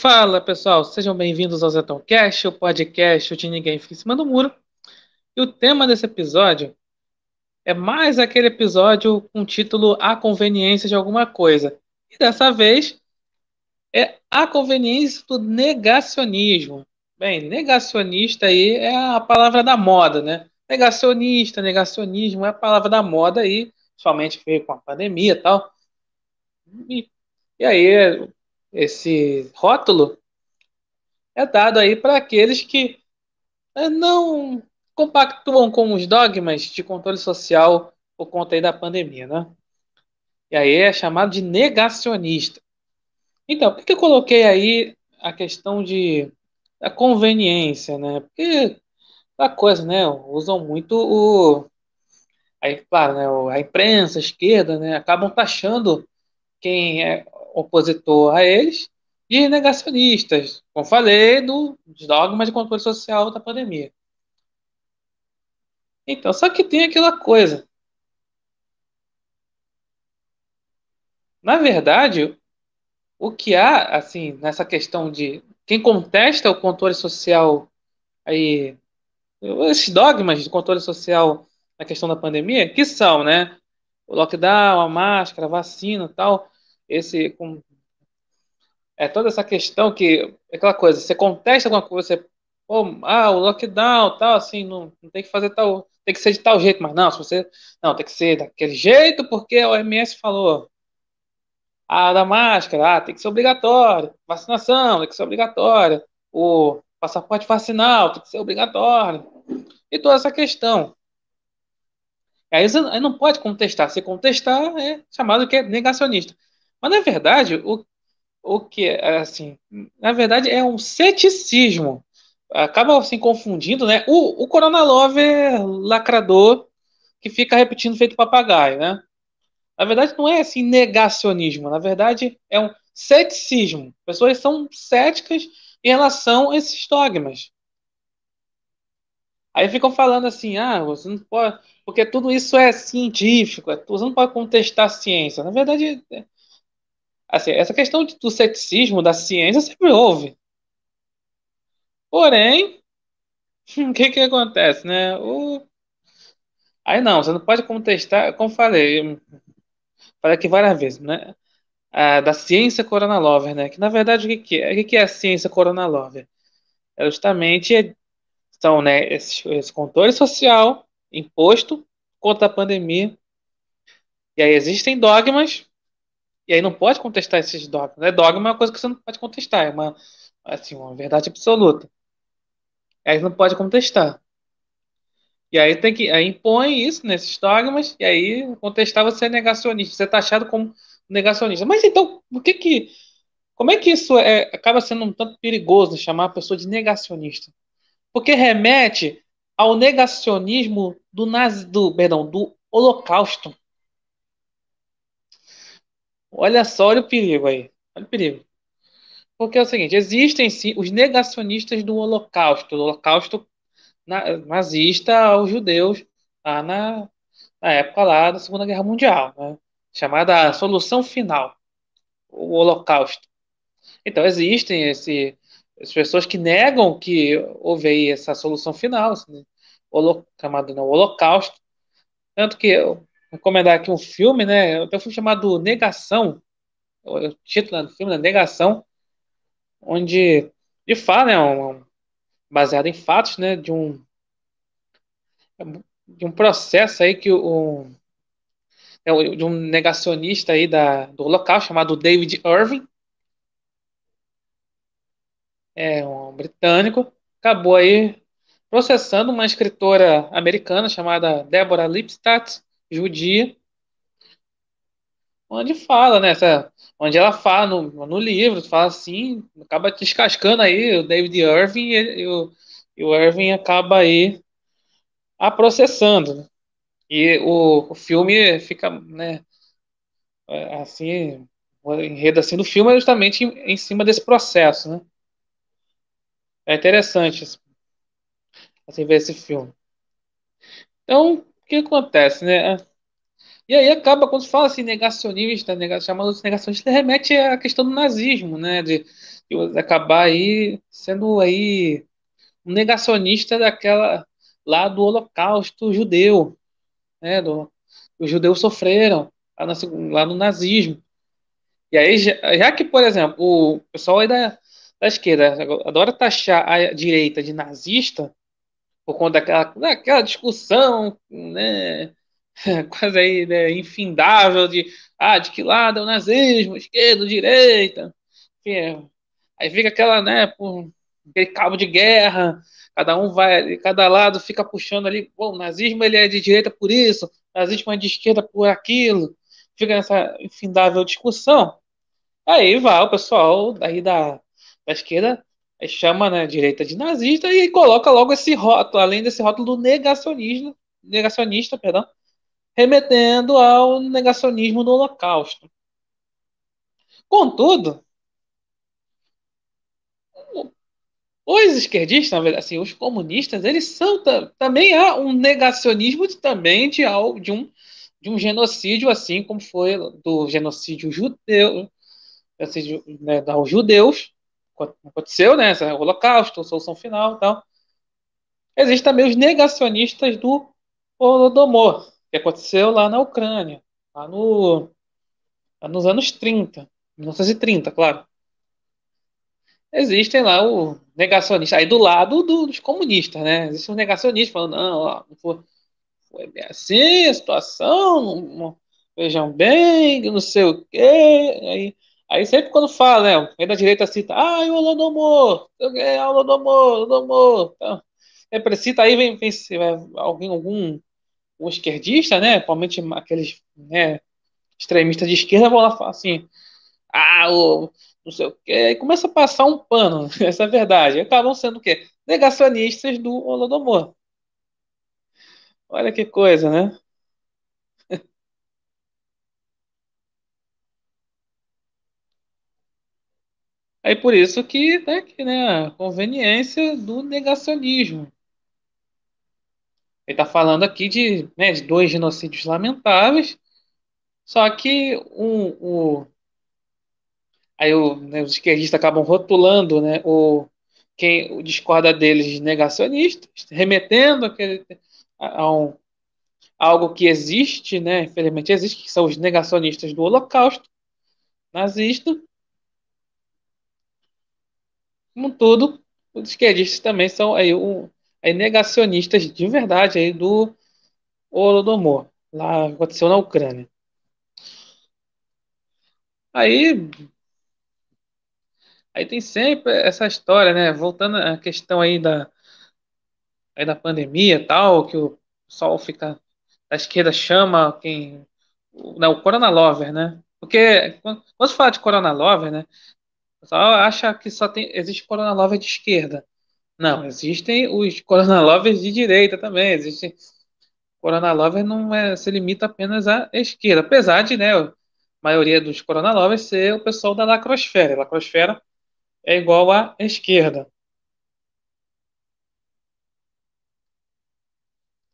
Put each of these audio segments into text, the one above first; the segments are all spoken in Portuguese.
Fala pessoal, sejam bem-vindos ao Zetoncast, o podcast de Ninguém Fica em Cima do Muro. E o tema desse episódio é mais aquele episódio com o título A Conveniência de Alguma Coisa. E dessa vez é a conveniência do negacionismo. Bem, negacionista aí é a palavra da moda, né? Negacionista, negacionismo é a palavra da moda aí, somente veio com a pandemia e tal. E, e aí, esse rótulo é dado aí para aqueles que é, não compactuam com os dogmas de controle social por conta aí da pandemia, né? E aí é chamado de negacionista. Então, por que eu coloquei aí a questão de a conveniência, né? Porque a coisa, né? Usam muito o aí, claro, né? A imprensa, a esquerda, né? Acabam taxando quem é opositor a eles de negacionistas, como falei, do, dos dogmas de controle social da pandemia. Então, só que tem aquela coisa. Na verdade, o que há, assim, nessa questão de quem contesta o controle social aí, esses dogmas de controle social na questão da pandemia, que são, né, o lockdown, a máscara, a vacina, tal, esse com, é toda essa questão que aquela coisa, você contesta alguma coisa, você pô, ah, o lockdown, tal, assim, não, não tem que fazer tal, tem que ser de tal jeito, mas não, se você não tem que ser daquele jeito porque a OMS falou. Ah, da máscara, ah, tem que ser obrigatório. Vacinação, tem que ser obrigatória. O passaporte vacinal tem que ser obrigatório. E toda essa questão. Aí não pode contestar. Se contestar, é chamado que é negacionista. Mas, na verdade, o, o que é, assim, na verdade, é um ceticismo. Acaba assim confundindo, né? O, o Corona Lover lacrador que fica repetindo feito papagaio, né? Na verdade, não é assim negacionismo, na verdade, é um ceticismo. Pessoas são céticas em relação a esses dogmas. Aí ficam falando assim, ah, você não pode, porque tudo isso é científico, é você não pode contestar a ciência. Na verdade, é, assim, essa questão do ceticismo da ciência sempre houve. Porém, o que que acontece, né? O... Aí não, você não pode contestar, como falei, falei aqui várias vezes, né? Da ciência Corona Lover, né? Que na verdade o que, que é? O que, que é a ciência Corona Lover? É justamente são, né, esse, esse controle social imposto contra a pandemia. E aí existem dogmas, e aí não pode contestar esses dogmas. Né? Dogma é uma coisa que você não pode contestar, é uma, assim, uma verdade absoluta. Aí não pode contestar. E aí tem que aí impõe isso nesses dogmas, e aí contestar você é negacionista, você é taxado como negacionista. Mas então, por que que como é que isso é, acaba sendo um tanto perigoso chamar a pessoa de negacionista? Porque remete ao negacionismo do nazi, do, perdão, do Holocausto. Olha só, olha o perigo aí. Olha o perigo. Porque é o seguinte, existem sim os negacionistas do Holocausto, do Holocausto nazista aos judeus lá na, na época lá da Segunda Guerra Mundial, né? chamada Solução Final, o Holocausto. Então existem esse, essas pessoas que negam que houve aí essa solução final, assim, holo, chamado não, Holocausto. Tanto que recomendar aqui um filme, né? Um filme chamado Negação, o título do filme é Negação, onde de fato, né, um, baseado em fatos, né, de um de um processo aí que o é, de um negacionista aí da, do Holocausto chamado David Irving, é um britânico, acabou aí processando uma escritora americana chamada Deborah Lipstadt, judia, onde fala, né, onde ela fala no, no livro, fala assim, acaba descascando aí o David Irving e, e, o, e o Irving acaba aí a processando. Né? E o, o filme fica, né, é, assim, o enredo assim do filme é justamente em, em cima desse processo, né? É interessante assim ver esse filme. Então, que acontece, né? E aí acaba, quando se fala assim, negacionista, nega, negacionista, remete à questão do nazismo, né? De, de acabar aí sendo aí um negacionista daquela lá do holocausto judeu, né? Do, os judeus sofreram lá, no, lá no nazismo. E aí, já, já, que, por exemplo, o pessoal aí da, da esquerda adora taxar a direita de nazista por conta daquela, daquela discussão, né? quase aí né, infindável de ah, de que lado é o nazismo, esquerda, direita, enfim, aí fica aquela, né, por, aquele cabo de guerra, cada um vai, cada lado fica puxando ali, o nazismo ele é de direita por isso, o nazismo é de esquerda por aquilo, fica nessa infindável discussão. Aí vai o pessoal daí da, da esquerda chama né, direita de nazista e coloca logo esse rótulo, além desse rótulo do negacionismo, negacionista, perdão, remetendo ao negacionismo do Holocausto. Contudo, os esquerdistas, na verdade, assim, os comunistas, eles são também há um negacionismo de, também de, de um de um genocídio assim como foi do genocídio judeu, genocídio, né, aos judeus, aconteceu, né, esse holocausto, solução final, tal. Existem também os negacionistas do Holodomor, que aconteceu lá na Ucrânia, lá, no, lá nos anos 30, 1930, claro. Existem lá o negacionista, aí do lado do, dos comunistas, né? Existe um negacionista falando, não, ó, não foi, foi bem assim a situação, não, não, vejam bem, não sei o quê. Aí, aí sempre quando fala, né? Vem da direita cita, ah, o Holodomor, o Holodomor, Holodomor. Então, sempre cita aí, vem, vem alguém, algum um esquerdista, né? Principalmente aqueles né, extremistas de esquerda vão lá falar assim, ah, o, não sei o quê, e começa a passar um pano, essa é a verdade. Acabam sendo o quê? Negacionistas do Holodomor. Olha que coisa, né? Aí por isso que, né, que né, a conveniência do negacionismo. Ele está falando aqui de, né, de, dois genocídios lamentáveis, só que o, aí o, né, os esquerdistas acabam rotulando né, o, quem discorda deles de negacionistas, remetendo aquele, a, a um, algo que existe, né, infelizmente existe, que são os negacionistas do Holocausto nazista. Como tudo, os esquerdistas também são aí um, aí, negacionistas de verdade aí do Holodomor, lá aconteceu na Ucrânia. Aí, aí tem sempre essa história, né? Voltando à questão aí da, aí da pandemia tal, que o pessoal fica a esquerda chama quem não, o Corona Lover, né? Porque quando, quando se fala de Corona Lover, né? Pessoal acha que só tem existe Corona Lover de esquerda. Não, existem os Corona Lovers de direita também. Existe Corona Lover não é, se limita apenas à esquerda, apesar de, né, a maioria dos Corona Lovers ser o pessoal da lacrosfera. Lacrosfera é igual à esquerda.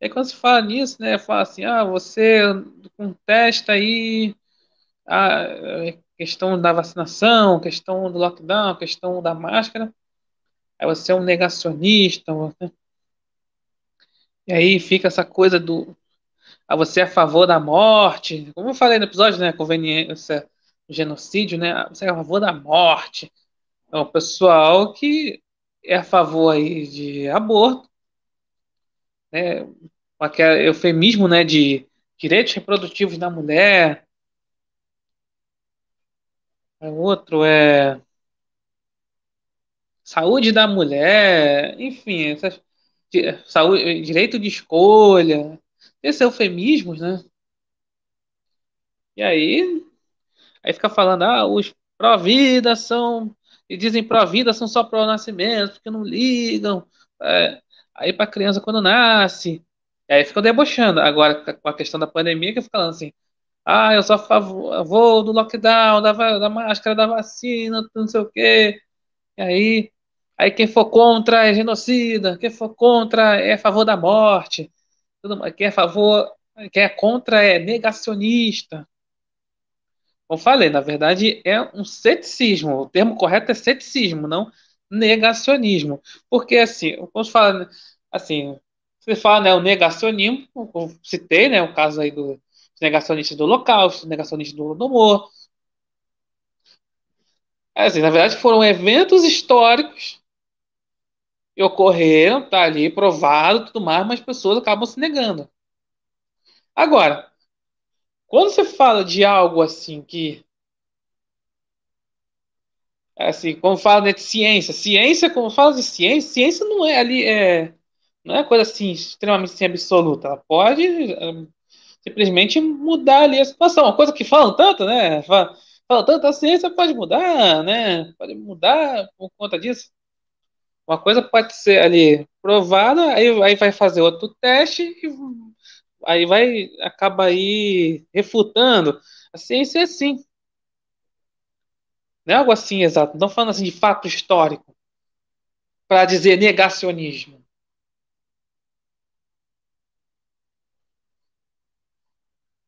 E quando se fala nisso, né, fala assim, ah, você contesta aí a questão da vacinação, questão do lockdown, questão da máscara, aí você é um negacionista, você... e aí fica essa coisa do, ah, você é a favor da morte, como eu falei no episódio, né, conveniência, genocídio, né, ah, você é a favor da morte, é o pessoal que é a favor aí de aborto, né, aquele eufemismo né, de direitos reprodutivos da mulher. O outro é saúde da mulher, enfim, essas, saúde, direito de escolha, esses eufemismos, né? E aí, aí fica falando, ah, os pró-vida são, e dizem pró-vida são só pró-nascimento, porque não ligam, é, aí para criança quando nasce, aí ficam debochando. Agora, com a questão da pandemia, que falando assim, ah, eu sou a favor do lockdown, da, da máscara, da vacina, não sei o quê. E aí, aí quem for contra é genocida, quem for contra é a favor da morte, quem é a favor Quem é contra é negacionista. Como falei, na verdade é um ceticismo. O termo correto é ceticismo, não negacionismo. Porque assim, vamos falar assim, você fala, né, o negacionismo, eu citei, né, o caso aí do negacionista do Holocausto, negacionista do Holodomor. É, assim, na verdade foram eventos históricos que ocorreram, tá ali provado, tudo mais, mas as pessoas acabam se negando. Agora, quando você fala de algo assim que assim, quando fala né, de ciência, ciência, quando fala de ciência, ciência não é ali é não é coisa assim extremamente assim, absoluta. Ela pode simplesmente mudar ali a situação. Uma coisa que falam tanto, né? Falam, tanto, a ciência pode mudar, né? Pode mudar por conta disso. Uma coisa pode ser ali provada, aí, aí vai fazer outro teste e aí vai acaba aí refutando. A ciência é assim. Não é algo assim exato. Não falando assim de fato histórico para dizer negacionismo.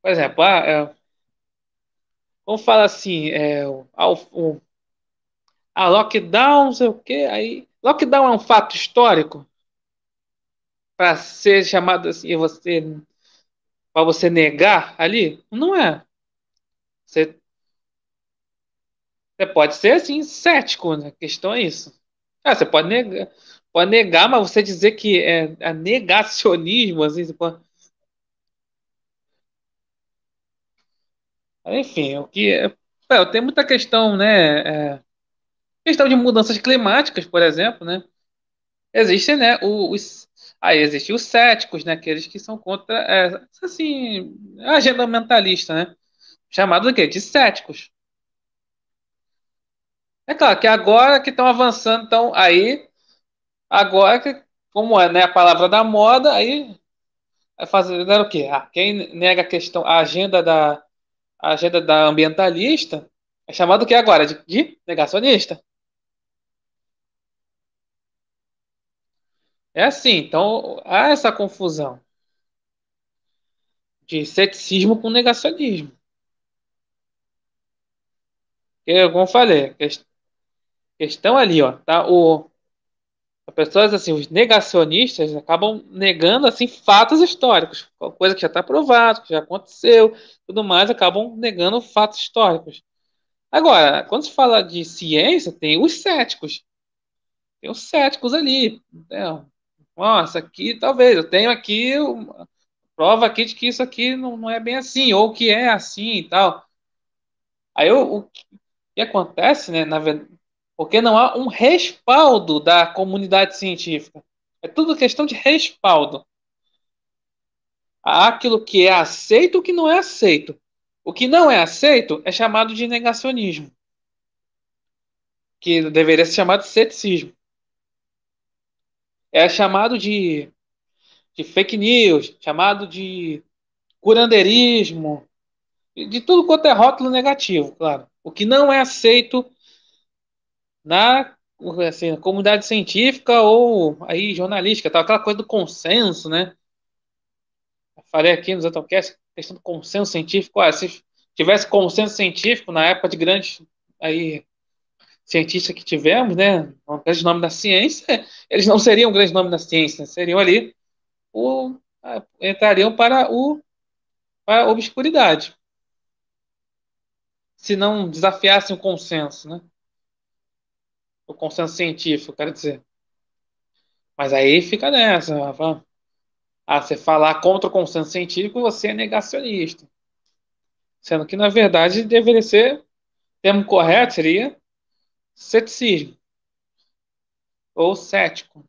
Por exemplo, ah, é, vamos falar assim, é, o, o, a lockdown, não sei o quê, aí lockdown é um fato histórico para ser chamado assim, você para você negar ali? Não é. Você, você pode ser assim, cético, né? A questão é isso. Ah, você pode negar, pode negar, mas você dizer que é, é negacionismo, assim, você pode... Enfim, o que é, é, tem muita questão, né? É, questão de mudanças climáticas, por exemplo, né? Existem, né, os, aí existem os céticos, né, aqueles que são contra, é, assim, a agenda ambientalista, né? Chamado de De céticos. É claro que agora que estão avançando, então aí, agora que, como é né, a palavra da moda, aí é fazer o quê? Ah, quem nega a questão, a agenda da, a agenda da ambientalista é chamado o que agora? De, de negacionista. É assim, então há essa confusão de ceticismo com negacionismo. Eu, como falei, questão ali, ó, tá? O, as pessoas, assim, os negacionistas acabam negando, assim, fatos históricos, coisa que já está provado, que já aconteceu, tudo mais, acabam negando fatos históricos. Agora, quando se fala de ciência, tem os céticos. Tem os céticos ali. Né? Nossa, aqui talvez, eu tenho aqui uma prova aqui de que isso aqui não, não é bem assim, ou que é assim e tal. Aí o, o que acontece, né, na porque não há um respaldo da comunidade científica. É tudo questão de respaldo. Há aquilo que é aceito e o que não é aceito. O que não é aceito é chamado de negacionismo, que deveria ser chamado de ceticismo. É chamado de, de fake news, chamado de curandeirismo, de tudo quanto é rótulo negativo, claro. O que não é aceito na, assim, comunidade científica ou aí jornalística, tá? aquela coisa do consenso, né? Eu falei aqui nos Zetocast, questão do consenso científico. Ah, se tivesse consenso científico na época de grandes aí cientistas que tivemos, né, um grande nome da ciência, eles não seriam um grande nome da ciência, seriam ali o, entrariam para o para a obscuridade, se não desafiassem o consenso, né? O consenso científico, quero dizer. Mas aí fica nessa, ah, você falar contra o consenso científico, você é negacionista. Sendo que, na verdade, deveria ser, termo correto seria ceticismo ou cético.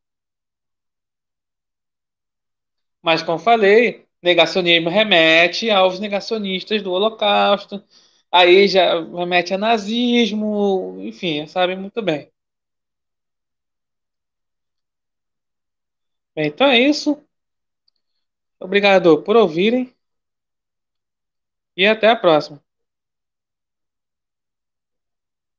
Mas, como falei, negacionismo remete aos negacionistas do Holocausto, aí já remete a nazismo, enfim, sabem muito. Bem, então é isso. Obrigado por ouvirem e até a próxima.